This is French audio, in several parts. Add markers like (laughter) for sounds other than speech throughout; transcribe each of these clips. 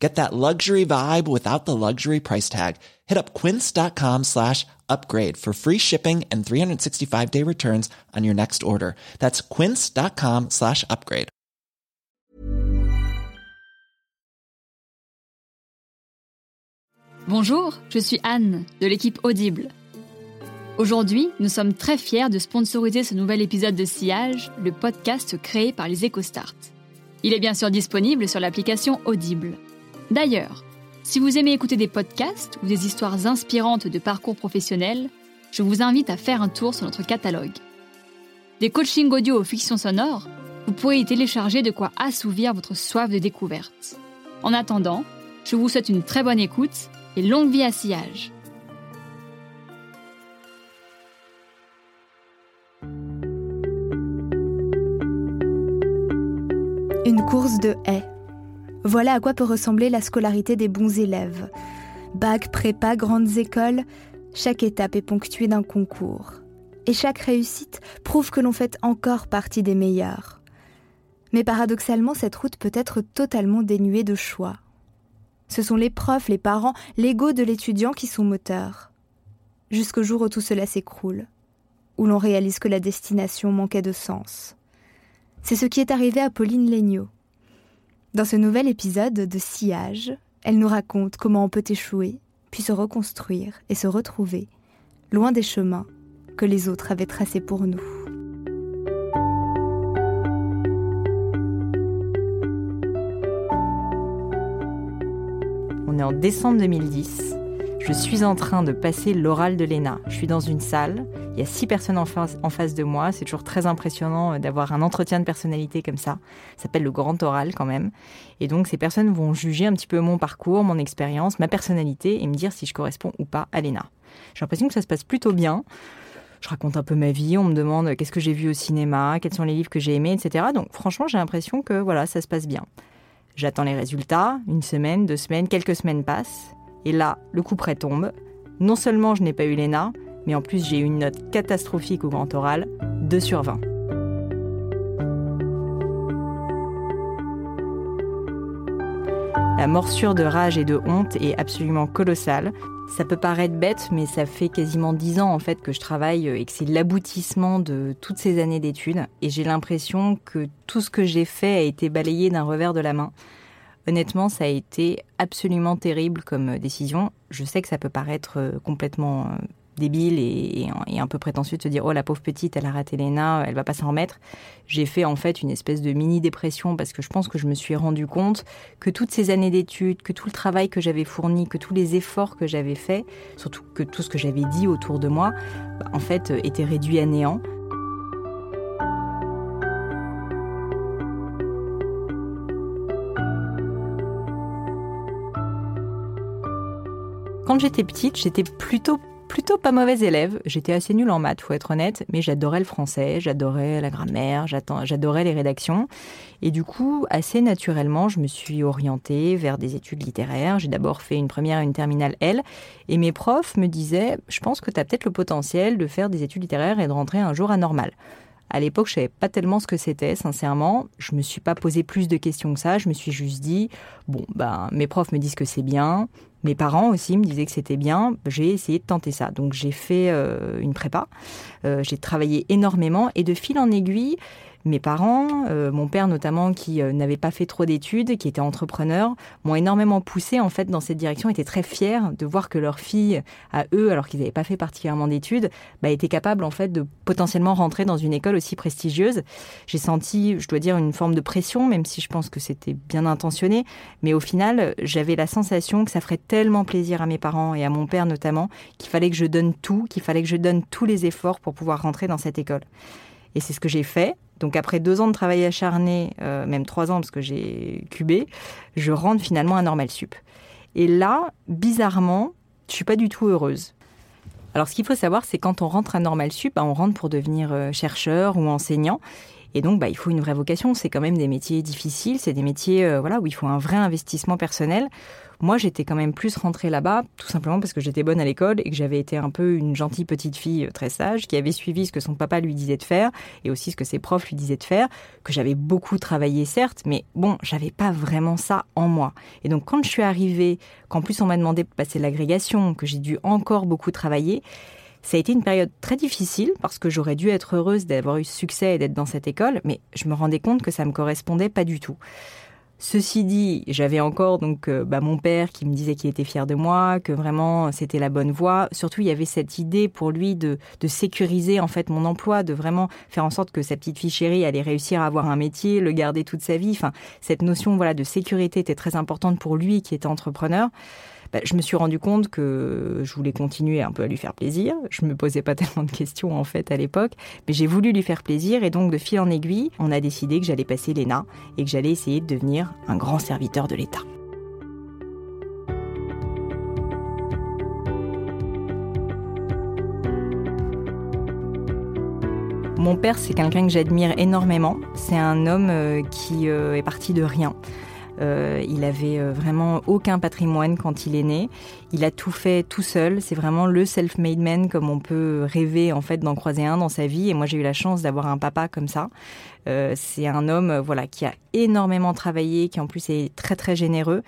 Get that luxury vibe without the luxury price tag. Hit up quince.com slash upgrade for free shipping and 365 day returns on your next order. That's quince.com slash upgrade. Bonjour, je suis Anne de l'équipe Audible. Aujourd'hui, nous sommes très fiers de sponsoriser ce nouvel épisode de Sillage, le podcast créé par les EcoStart. Il est bien sûr disponible sur l'application Audible. D'ailleurs, si vous aimez écouter des podcasts ou des histoires inspirantes de parcours professionnels, je vous invite à faire un tour sur notre catalogue. Des coachings audio aux fictions sonores, vous pourrez y télécharger de quoi assouvir votre soif de découverte. En attendant, je vous souhaite une très bonne écoute et longue vie à sillage. Une course de haies. Voilà à quoi peut ressembler la scolarité des bons élèves. Bac, prépa, grandes écoles, chaque étape est ponctuée d'un concours. Et chaque réussite prouve que l'on fait encore partie des meilleurs. Mais paradoxalement, cette route peut être totalement dénuée de choix. Ce sont les profs, les parents, l'ego de l'étudiant qui sont moteurs. Jusqu'au jour où tout cela s'écroule, où l'on réalise que la destination manquait de sens. C'est ce qui est arrivé à Pauline Legnaud. Dans ce nouvel épisode de Sillage, elle nous raconte comment on peut échouer, puis se reconstruire et se retrouver, loin des chemins que les autres avaient tracés pour nous. On est en décembre 2010. Je suis en train de passer l'oral de l'ENA. Je suis dans une salle, il y a six personnes en face, de moi. C'est toujours très impressionnant euh, d'avoir un entretien de personnalité comme ça. Ça s'appelle le grand oral quand même. Et donc ces personnes vont juger un petit peu mon parcours, mon expérience, ma personnalité et me dire si je corresponds ou pas à l'ENA. J'ai l'impression que ça se passe plutôt bien. Je raconte un peu ma vie, on me demande euh, qu'est-ce que j'ai vu au cinéma, quels sont les livres que j'ai aimés, etc. Donc franchement, j'ai l'impression que voilà, ça se passe bien. J'attends les résultats, une semaine, deux semaines, quelques semaines passent. Et là, le coup près tombe. Non seulement je n'ai pas eu l'ENA, mais en plus j'ai eu une note catastrophique au grand oral, 2 sur 20. La morsure de rage et de honte est absolument colossale. Ça peut paraître bête, mais ça fait quasiment 10 ans en fait que je travaille et que c'est l'aboutissement de toutes ces années d'études. Et j'ai l'impression que tout ce que j'ai fait a été balayé d'un revers de la main. Honnêtement, ça a été absolument terrible comme décision. Je sais que ça peut paraître euh, complètement euh, débile et, un peu prétentieux de se dire oh la pauvre petite elle a raté l'ENA elle va pas s'en remettre. J'ai fait en fait une espèce de mini dépression parce que je pense que je me suis rendu compte que toutes ces années d'études que tout le travail que j'avais fourni que tous les efforts que j'avais faits surtout que tout ce que j'avais dit autour de moi bah, en fait euh, était réduit à néant. Quand j'étais petite, j'étais plutôt plutôt pas mauvaise élève. J'étais assez nulle en maths, faut être honnête, mais j'adorais le français, j'adorais la grammaire, j'adorais les rédactions. Et du coup, assez naturellement, je me suis orientée vers des études littéraires. J'ai d'abord fait une première et une terminale L. Et mes profs me disaient, je pense que tu as peut-être le potentiel de faire des études littéraires et de rentrer un jour à normal. À l'époque, je savais pas tellement ce que c'était, sincèrement. Je me suis pas posé plus de questions que ça. Je me suis juste dit, bon, ben, mes profs me disent que c'est bien. Mes parents aussi me disaient que c'était bien. J'ai essayé de tenter ça. Donc, j'ai fait euh, une prépa. Euh, j'ai travaillé énormément et de fil en aiguille, mes parents, euh, mon père notamment, qui euh, n'avait pas fait trop d'études, qui était entrepreneur, m'ont énormément poussé en fait dans cette direction, étaient très fiers de voir que leur fille, à eux, alors qu'ils n'avaient pas fait particulièrement d'études, bah, était capable en fait de potentiellement rentrer dans une école aussi prestigieuse. J'ai senti, je dois dire, une forme de pression, même si je pense que c'était bien intentionné, mais au final, j'avais la sensation que ça ferait tellement plaisir à mes parents et à mon père notamment, qu'il fallait que je donne tout, qu'il fallait que je donne tous les efforts pour pouvoir rentrer dans cette école. Et c'est ce que j'ai fait. Donc après deux ans de travail acharné, euh, même trois ans parce que j'ai cubé, je rentre finalement à Normal Sup. Et là, bizarrement, je suis pas du tout heureuse. Alors ce qu'il faut savoir, c'est quand on rentre à Normal Sup, bah, on rentre pour devenir euh, chercheur ou enseignant. Et donc, bah, il faut une vraie vocation. C'est quand même des métiers difficiles. C'est des métiers, euh, voilà, où il faut un vrai investissement personnel. Moi, j'étais quand même plus rentrée là-bas, tout simplement parce que j'étais bonne à l'école et que j'avais été un peu une gentille petite fille euh, très sage qui avait suivi ce que son papa lui disait de faire et aussi ce que ses profs lui disaient de faire, que j'avais beaucoup travaillé certes, mais bon, j'avais pas vraiment ça en moi. Et donc quand je suis arrivée, qu'en plus on m'a demandé de passer l'agrégation, que j'ai dû encore beaucoup travailler, ça a été une période très difficile parce que j'aurais dû être heureuse d'avoir eu succès et d'être dans cette école, mais je me rendais compte que ça me correspondait pas du tout. Ceci dit, j'avais encore donc euh, bah, mon père qui me disait qu'il était fier de moi, que vraiment c'était la bonne voie. Surtout, il y avait cette idée pour lui de, de, sécuriser en fait mon emploi, de vraiment faire en sorte que sa petite fille chérie allait réussir à avoir un métier, le garder toute sa vie. Enfin, cette notion voilà de sécurité était très importante pour lui qui était entrepreneur. Bah, je me suis rendu compte que je voulais continuer un peu à lui faire plaisir. Je me posais pas (laughs) tellement de questions en fait à l'époque, mais j'ai voulu lui faire plaisir et donc de fil en aiguille, on a décidé que j'allais passer l'ENA et que j'allais essayer de devenir un grand serviteur de l'État. Mon père, c'est quelqu'un que j'admire énormément. C'est un homme euh, qui euh, est parti de rien. Euh, il avait euh, vraiment aucun patrimoine quand il est né. Il a tout fait tout seul. C'est vraiment le self-made man comme on peut rêver en fait d'en croiser un dans sa vie. Et moi j'ai eu la chance d'avoir un papa comme ça. Euh, c'est un homme voilà qui a énormément travaillé, qui en plus est très très généreux.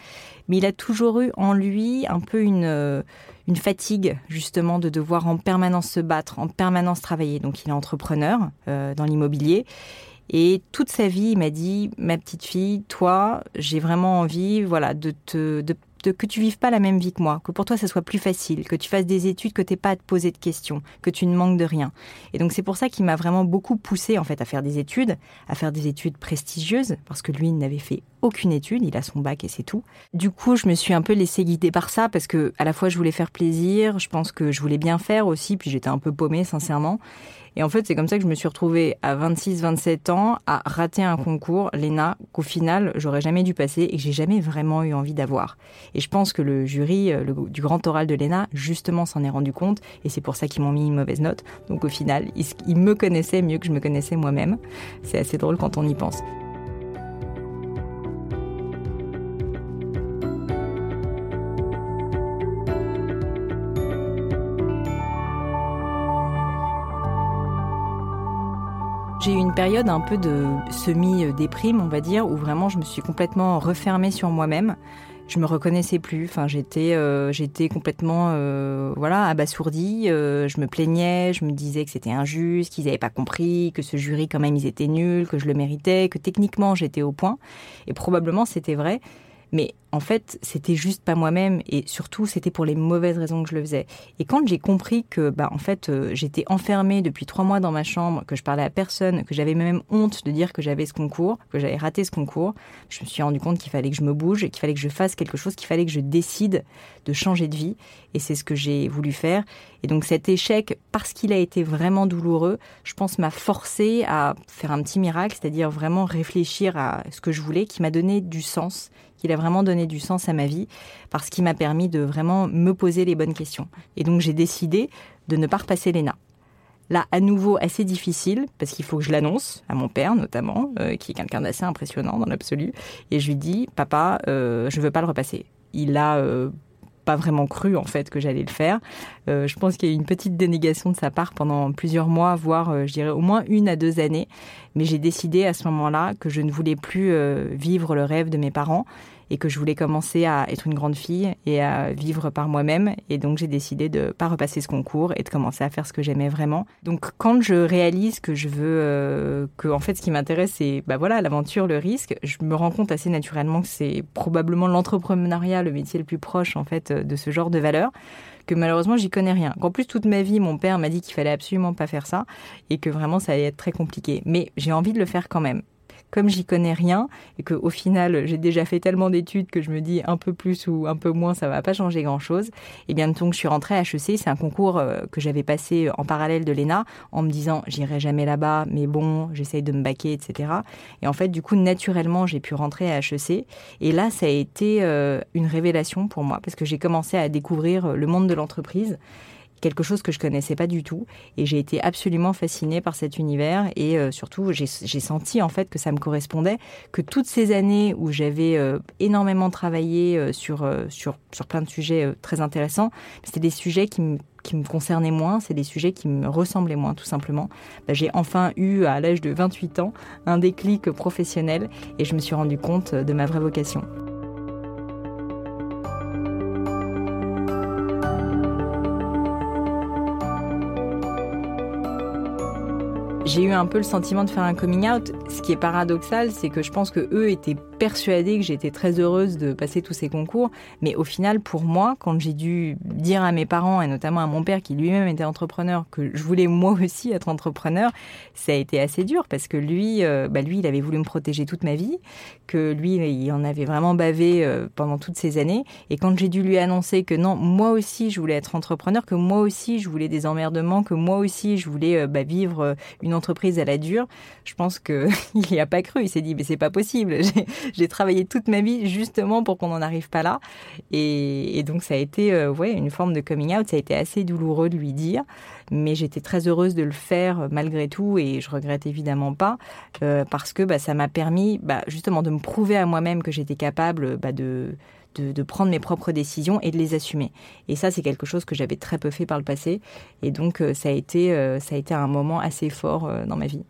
Mais il a toujours eu en lui un peu une une fatigue justement de devoir en permanence se battre, en permanence travailler. Donc il est entrepreneur dans l'immobilier et toute sa vie, il m'a dit, ma petite fille, toi, j'ai vraiment envie, voilà, de te, de, que tu vives pas la même vie que moi, que pour toi ça soit plus facile, que tu fasses des études, que t'aies pas à te poser de questions, que tu ne manques de rien. Et donc c'est pour ça qu'il m'a vraiment beaucoup poussé en fait à faire des études, à faire des études prestigieuses, parce que lui il n'avait fait aucune étude, il a son bac et c'est tout. Du coup, je me suis un peu laissée guider par ça parce que à la fois je voulais faire plaisir, je pense que je voulais bien faire aussi, puis j'étais un peu paumée sincèrement. Et en fait, c'est comme ça que je me suis retrouvée à 26-27 ans à rater un concours, l'ENA, qu'au final, j'aurais jamais dû passer et que j'ai jamais vraiment eu envie d'avoir. Et je pense que le jury euh, du grand oral de l'ENA, justement, s'en est rendu compte et c'est pour ça qu'ils m'ont mis une mauvaise note. Donc au final, ils me connaissaient mieux que je me connaissais moi-même. C'est assez drôle quand on y pense. J'ai eu une période un peu de semi-déprime, on va dire, où vraiment je me suis complètement refermée sur moi-même. Je me reconnaissais plus. Enfin, j'étais, euh, j'étais complètement, euh, voilà, abasourdie. Euh, je me plaignais, je me disais que c'était injuste, qu'ils n'avaient pas compris, que ce jury quand même ils étaient nuls, que je le méritais, que techniquement j'étais au point. Et probablement c'était vrai. Mais en fait, c'était juste pas moi-même et surtout, c'était pour les mauvaises raisons que je le faisais. Et quand j'ai compris que, bah, en fait, euh, j'étais enfermée depuis trois mois dans ma chambre, que je parlais à personne, que j'avais même honte de dire que j'avais ce concours, que j'avais raté ce concours, je me suis rendu compte qu'il fallait que je me bouge, qu'il fallait que je fasse quelque chose, qu'il fallait que je décide de changer de vie. Et c'est ce que j'ai voulu faire. Et donc cet échec, parce qu'il a été vraiment douloureux, je pense m'a forcé à faire un petit miracle, c'est-à-dire vraiment réfléchir à ce que je voulais, qui m'a donné du sens, qu'il a vraiment donné du sens à ma vie, parce qu'il m'a permis de vraiment me poser les bonnes questions. Et donc j'ai décidé de ne pas repasser l'ENA. Là, à nouveau, assez difficile, parce qu'il faut que je l'annonce, à mon père notamment, euh, qui est quelqu'un d'assez impressionnant dans l'absolu. Et je lui dis, papa, euh, je veux pas le repasser. Il a euh, pas vraiment cru en fait que j'allais le faire. Euh, je pense qu'il y a eu une petite dénégation de sa part pendant plusieurs mois, voire euh, je dirais au moins une à deux années. Mais j'ai décidé à ce moment-là que je ne voulais plus euh, vivre le rêve de mes parents et que je voulais commencer à être une grande fille et à vivre par moi-même. Et donc j'ai décidé de pas repasser ce concours et de commencer à faire ce que j'aimais vraiment. Donc quand je réalise que je veux, euh, que en fait ce qui m'intéresse c'est bah voilà l'aventure, le risque, je me rends compte assez naturellement que c'est probablement l'entrepreneuriat le métier le plus proche en fait de ce genre de valeur que malheureusement j'y connais rien. Qu'en plus toute ma vie mon père m'a dit qu'il fallait absolument pas faire ça et que vraiment ça allait être très compliqué. Mais j'ai envie de le faire quand même comme j'y connais rien et que au final j'ai déjà fait tellement d'études que je me dis un peu plus ou un peu moins ça va pas changer grand chose. Et eh bien donc je suis rentrée à HEC, c'est un concours euh, que j'avais passé en parallèle de l'ENA en me disant j'irai jamais là-bas mais bon j'essaye de me baquer etc. Et en fait du coup naturellement j'ai pu rentrer à HEC et là ça a été euh, une révélation pour moi parce que j'ai commencé à découvrir le monde de l'entreprise quelque chose que je connaissais pas du tout. Et j'ai été absolument fascinée par cet univers et euh, surtout j'ai senti en fait que ça me correspondait, que toutes ces années où j'avais euh, énormément travaillé euh, sur, sur, sur plein de sujets très intéressants, c'était des sujets qui me qui me concernaient moins, c'est des sujets qui me ressemblaient moins, tout simplement. Bah, j'ai enfin eu, à l'âge de 28 ans, un déclic professionnel et je me suis rendu compte de ma vraie vocation. J'ai eu un peu le sentiment de faire un coming out. Ce qui est paradoxal, c'est que je pense que eux étaient persuadée que j'étais très heureuse de passer tous ces concours. Mais au final, pour moi, quand j'ai dû dire à mes parents, et notamment à mon père qui lui-même était entrepreneur, que je voulais (laughs) moi aussi être entrepreneur, ça a été assez dur parce que lui, euh, bah lui, il avait voulu me protéger toute ma vie, que lui, il en avait vraiment bavé euh, pendant toutes ces années. Et quand j'ai dû lui annoncer que non, moi aussi, je voulais être entrepreneur, que moi aussi, je voulais des emmerdements, que moi aussi, je voulais euh, bah, vivre une entreprise à la dure, je pense qu'il (laughs) n'y a pas cru. Il s'est dit, mais c'est pas possible. (laughs) j'ai travaillé toute ma vie justement pour qu'on n'en arrive pas là. Et, donc ça a été euh, ouais, une forme de coming out. Ça a été assez douloureux de lui dire, mais j'étais très heureuse de le faire euh, malgré tout et je regrette évidemment pas euh, parce que bah, ça m'a permis bah, justement de me prouver à moi-même que j'étais capable bah, de de, prendre mes propres décisions et de les assumer. Et ça, c'est quelque chose que j'avais très peu fait par le passé. Et donc, ça a été, ça a été un moment assez fort dans ma vie.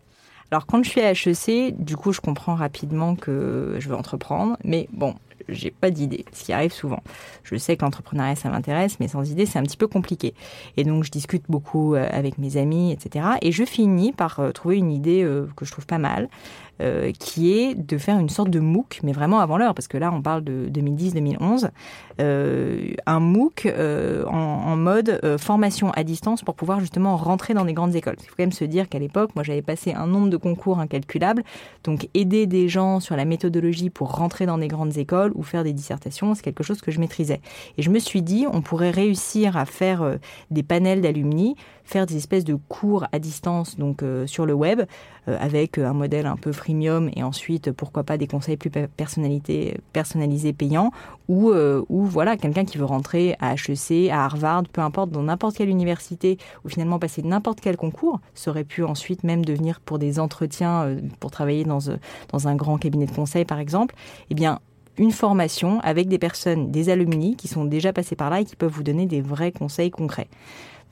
Alors quand je suis à HEC, du coup, je comprends rapidement que je veux entreprendre, mais bon, j'ai pas d'idée, ce qui arrive souvent. Je sais que l'entrepreneuriat ça m'intéresse, mais sans idée c'est un petit peu compliqué. Et donc je discute beaucoup euh, avec mes amis, etc. Et je finis par euh, trouver une idée euh, que je trouve pas mal. Euh, qui est de faire une sorte de MOOC, mais vraiment avant l'heure, parce que là, on parle de 2010-2011, euh, un MOOC euh, en, mode formation à distance pour pouvoir justement rentrer dans des grandes écoles. Il faut quand même se dire qu'à l'époque, moi, j'avais passé un nombre de concours incalculable, donc aider des gens sur la méthodologie pour rentrer dans des grandes écoles ou faire des dissertations, c'est quelque chose que je maîtrisais. Et je me suis dit, on pourrait réussir à faire des panels d'alumni, faire des espèces de cours à distance, donc sur le web, avec un modèle un peu freemium et ensuite pourquoi pas des conseils plus personnalisés payants ou, euh, ou voilà quelqu'un qui veut rentrer à HEC, à Harvard, peu importe dans n'importe quelle université ou finalement passer n'importe quel concours serait pu ensuite même devenir pour des entretiens euh, pour travailler dans, euh, dans un grand cabinet de conseil par exemple, eh bien une formation avec des personnes, des alumni qui sont déjà passés par là et qui peuvent vous donner des vrais conseils concrets.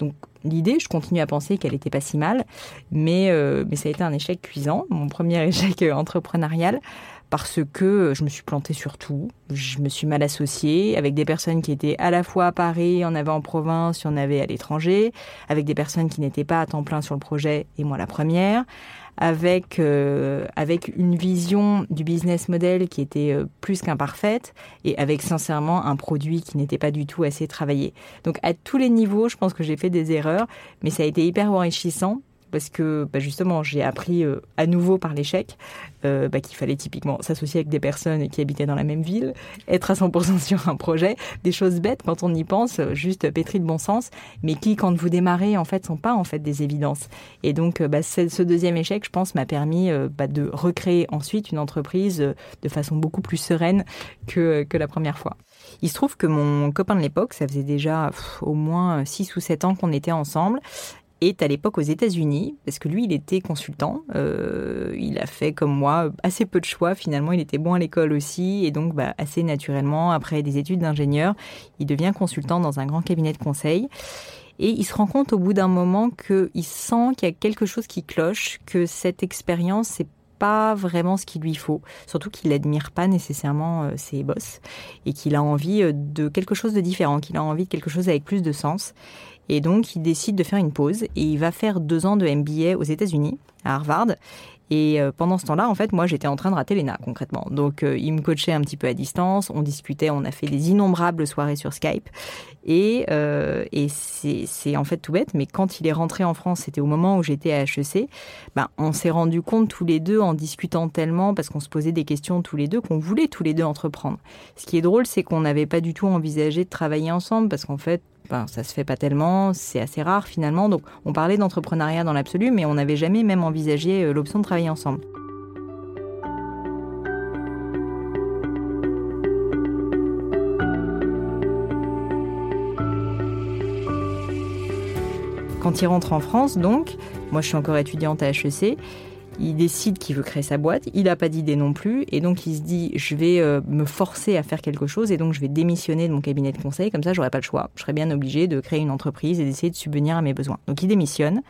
Donc l'idée, je continue à penser qu'elle n'était pas si mal, mais, euh, mais ça a été un échec cuisant, mon premier (laughs) échec euh, entrepreneurial, parce que je me suis plantée sur tout, je me suis mal associée avec des personnes qui étaient à la fois à Paris, en avait en province, en avait à l'étranger, avec des personnes qui n'étaient pas à temps plein sur le projet, et moi la première, avec, euh, avec une vision du business model qui était euh, plus qu'imparfaite et avec sincèrement un produit qui n'était pas du tout assez travaillé. Donc à tous les niveaux, je pense que j'ai fait des erreurs, mais ça a été hyper enrichissant parce que bah, justement j'ai appris euh, à nouveau par l'échec euh, bah, qu'il fallait typiquement s'associer avec des personnes qui habitaient dans la même ville, être à 100% (laughs) sur un projet, des choses bêtes quand on y pense, juste pétri de bon sens, mais qui quand vous démarrez en fait sont pas en fait des évidences. Et donc bah, ce deuxième échec, je pense, m'a permis euh, de recréer ensuite une entreprise de façon beaucoup plus sereine que, que la première fois. Il se trouve que mon copain de l'époque, ça faisait déjà au moins 6 ou 7 ans qu'on était ensemble est à l'époque aux États-Unis, parce que lui, il était consultant. Euh, il a fait comme moi assez peu de choix. Finalement, il était bon à l'école aussi, et donc bah, assez naturellement, après des études d'ingénieur, il devient consultant dans un grand cabinet de conseil. Et il se rend compte au bout d'un moment qu'il sent qu'il y a quelque chose qui cloche, que cette expérience, c'est pas vraiment ce qu'il lui faut. Surtout qu'il n'admire pas nécessairement euh, ses boss et qu'il a envie euh, de quelque chose de différent, qu'il a envie de quelque chose avec plus de sens. Et donc, il décide de faire une pause et il va faire deux ans de MBA aux États-Unis, à Harvard. Et euh, pendant ce temps-là, en fait, moi, j'étais en train de rater l'ENA, concrètement. Donc, euh, il me coachait un petit peu à distance, on discutait, on a fait des innombrables soirées sur Skype. Et, euh, et c'est en fait tout bête, mais quand il est rentré en France, c'était au moment où j'étais à HEC, ben, on s'est rendu compte tous les deux, en discutant tellement, parce qu'on se posait des questions tous les deux, qu'on voulait tous les deux entreprendre. Ce qui est drôle, c'est qu'on n'avait pas du tout envisagé de travailler ensemble, parce qu'en fait, ben, ça se fait pas tellement, c'est assez rare finalement. Donc on parlait d'entrepreneuriat dans l'absolu, mais on n'avait jamais même envisagé euh, l'option de travailler ensemble. Quand il rentre en France, donc, moi je suis encore étudiante à HEC, il décide qu'il veut créer sa boîte, il n'a pas d'idée non plus, et donc il se dit je vais euh, me forcer à faire quelque chose, et donc je vais démissionner de mon cabinet de conseil, comme ça j'aurai pas le choix. Je serais bien obligé de créer une entreprise et d'essayer de subvenir à mes besoins. Donc il démissionne.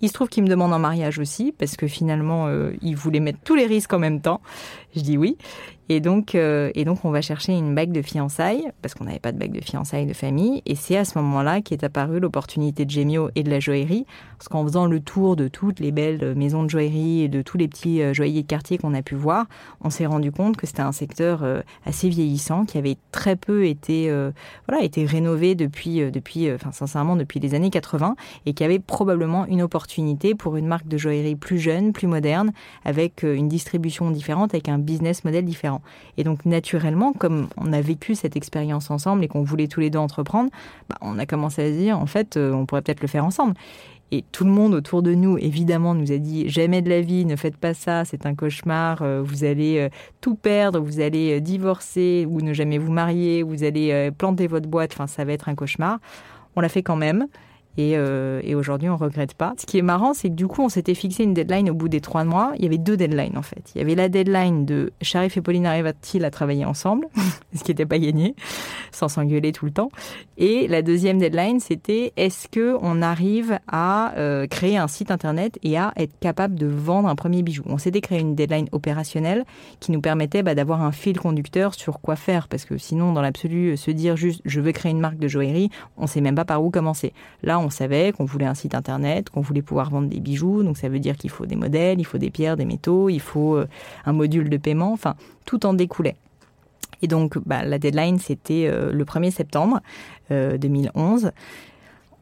Il se trouve qu'il me demande en mariage aussi, parce que finalement, euh, il voulait mettre tous les risques en même temps. Je dis oui. Et donc, euh, et donc, on va chercher une bague de fiançailles, parce qu'on n'avait pas de bague de fiançailles de famille. Et c'est à ce moment-là qu'est apparue l'opportunité de Gemio et de la joaillerie. Parce qu'en faisant le tour de toutes les belles maisons de joaillerie et de tous les petits euh, joailliers de quartier qu'on a pu voir, on s'est rendu compte que c'était un secteur euh, assez vieillissant, qui avait très peu été, voilà, été rénové depuis, depuis, enfin, sincèrement, depuis les années 80, et qui avait probablement une opportunité pour une marque de joaillerie plus jeune, plus moderne, avec une distribution différente, avec un business model différent. Et donc naturellement, comme on a vécu cette expérience ensemble et qu'on voulait tous les deux entreprendre, bah, on a commencé à se dire, en fait, euh, on pourrait peut-être le faire ensemble. Et tout le monde autour de nous, évidemment, nous a dit jamais de la vie, ne faites pas ça, c'est un cauchemar, euh, vous allez euh, tout perdre, vous allez divorcer ou ne jamais vous marier, vous allez planter votre boîte, enfin ça va être un cauchemar. On l'a fait quand même. Et, euh, et aujourd'hui, on regrette pas. Ce qui est marrant, c'est que du coup, on s'était fixé une deadline au bout des trois mois. Il y avait deux deadlines en fait. Il y avait la deadline de Sharif et Pauline arrivent-ils à travailler ensemble, (laughs) ce qui n'était pas gagné, sans s'engueuler tout le temps. Et la deuxième deadline, c'était est-ce que on arrive à euh, créer un site internet et à être capable de vendre un premier bijou? On s'était créé une deadline opérationnelle qui nous permettait bah, d'avoir un fil conducteur sur quoi faire, parce que sinon, dans l'absolu, se dire juste je veux créer une marque de joaillerie, on sait même pas par où commencer. Là, savait qu'on voulait un site internet, qu'on voulait pouvoir vendre des bijoux. Donc ça veut dire qu'il faut des modèles, il faut des pierres, des métaux, il faut euh, un module de paiement. Enfin, tout en découlait. Et donc, bah, la deadline, c'était euh, le 1er septembre 2011.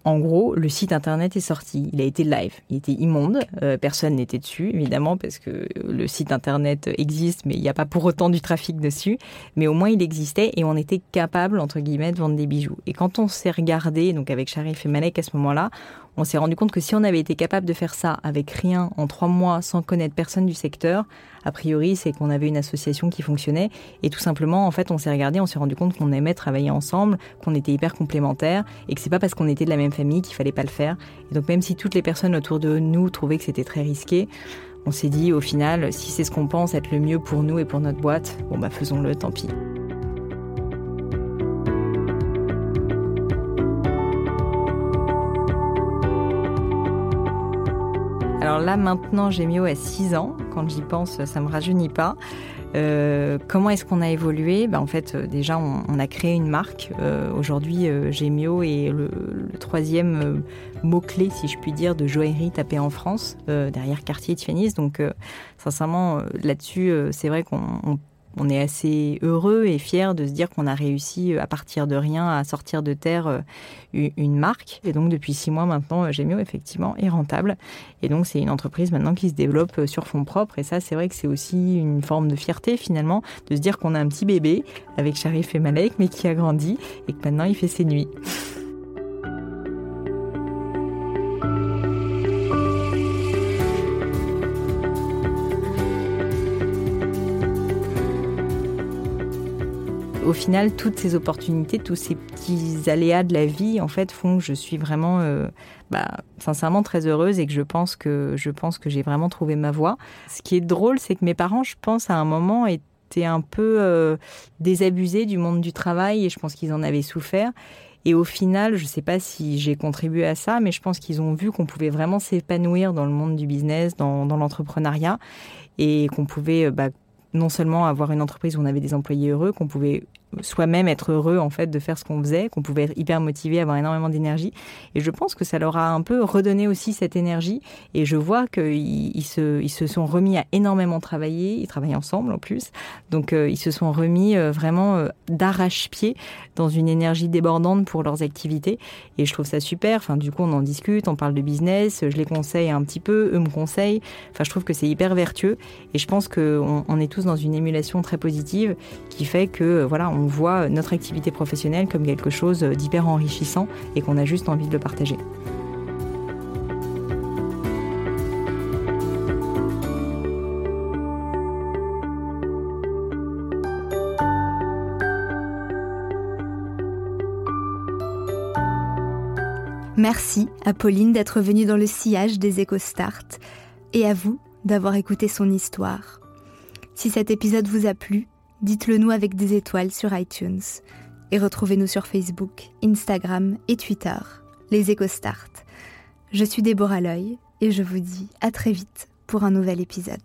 Euh, en gros, le site internet est sorti. Il a été live. Il était immonde. personne n'était dessus, évidemment, parce que le site internet existe, mais il n'y a pas pour autant du trafic dessus. Mais au moins, il existait et on était capable, entre guillemets, de vendre des bijoux. Et quand on s'est regardé, donc avec Sharif et Malek à ce moment-là, on s'est rendu compte que si on avait été capable de faire ça avec rien en trois mois sans connaître personne du secteur, a priori c'est qu'on avait une association qui fonctionnait et tout simplement en fait on s'est regardé, on s'est rendu compte qu'on aimait travailler ensemble, qu'on était hyper complémentaires et que c'est pas parce qu'on était de la même famille qu'il fallait pas le faire. Et donc même si toutes les personnes autour de nous trouvaient que c'était très risqué, on s'est dit au final si c'est ce qu'on pense être le mieux pour nous et pour notre boîte, bon bah faisons-le, tant pis. Alors là, maintenant, Gémio a 6 ans. Quand j'y pense, ça me rajeunit pas. Euh, comment est-ce qu'on a évolué? Ben, En fait, euh, déjà, on, a créé une marque. Euh, aujourd'hui, Gémio est le, troisième mot-clé, si je puis dire, de joaillerie tapée en France, derrière Cartier et Tiffany's. Donc, sincèrement, là-dessus, c'est vrai qu'on on est assez heureux et fier de se dire qu'on a réussi à partir de rien à sortir de terre euh, une marque. Et donc depuis six mois maintenant, euh, Gemio effectivement est rentable. Et donc c'est une entreprise maintenant qui se développe euh, sur fonds propres. Et ça, c'est vrai que c'est aussi une forme de fierté finalement de se dire qu'on a un petit bébé avec Sharif et Malek, mais qui a grandi et que maintenant il fait ses nuits. Au final, toutes ces opportunités, tous ces petits aléas de la vie, en fait, font que je suis vraiment, euh, bah, sincèrement, très heureuse et que je pense que je pense que j'ai vraiment trouvé ma voie. Ce qui est drôle, c'est que mes parents, je pense, à un moment, étaient un peu euh, désabusés du monde du travail et je pense qu'ils en avaient souffert. Et au final, je ne sais pas si j'ai contribué à ça, mais je pense qu'ils ont vu qu'on pouvait vraiment s'épanouir dans le monde du business, dans, l'entrepreneuriat, et qu'on pouvait bah, non seulement avoir une entreprise où on avait des employés heureux, qu'on pouvait soi-même être heureux en fait de faire ce qu'on faisait, qu'on pouvait être hyper motivé, avoir énormément d'énergie. Et je pense que ça leur a un peu redonné aussi cette énergie. Et je vois qu'ils ils se, ils se sont remis à énormément travailler. Ils travaillent ensemble en plus. Donc euh, ils se sont remis euh, vraiment euh, d'arrache-pied dans une énergie débordante pour leurs activités. Et je trouve ça super. Enfin, du coup, on en discute, on parle de business. Je les conseille un petit peu, eux me conseillent. Enfin, je trouve que c'est hyper vertueux. Et je pense qu'on on est tous dans une émulation très positive qui fait que voilà, on on voit notre activité professionnelle comme quelque chose d'hyper enrichissant et qu'on a juste envie de le partager. Merci à Pauline d'être venue dans le sillage des EcoStart et à vous d'avoir écouté son histoire. Si cet épisode vous a plu, dites-le nous avec des étoiles sur iTunes et retrouvez-nous sur Facebook, Instagram et Twitter, les EcoStart. Je suis Déborah Loy et je vous dis à très vite pour un nouvel épisode.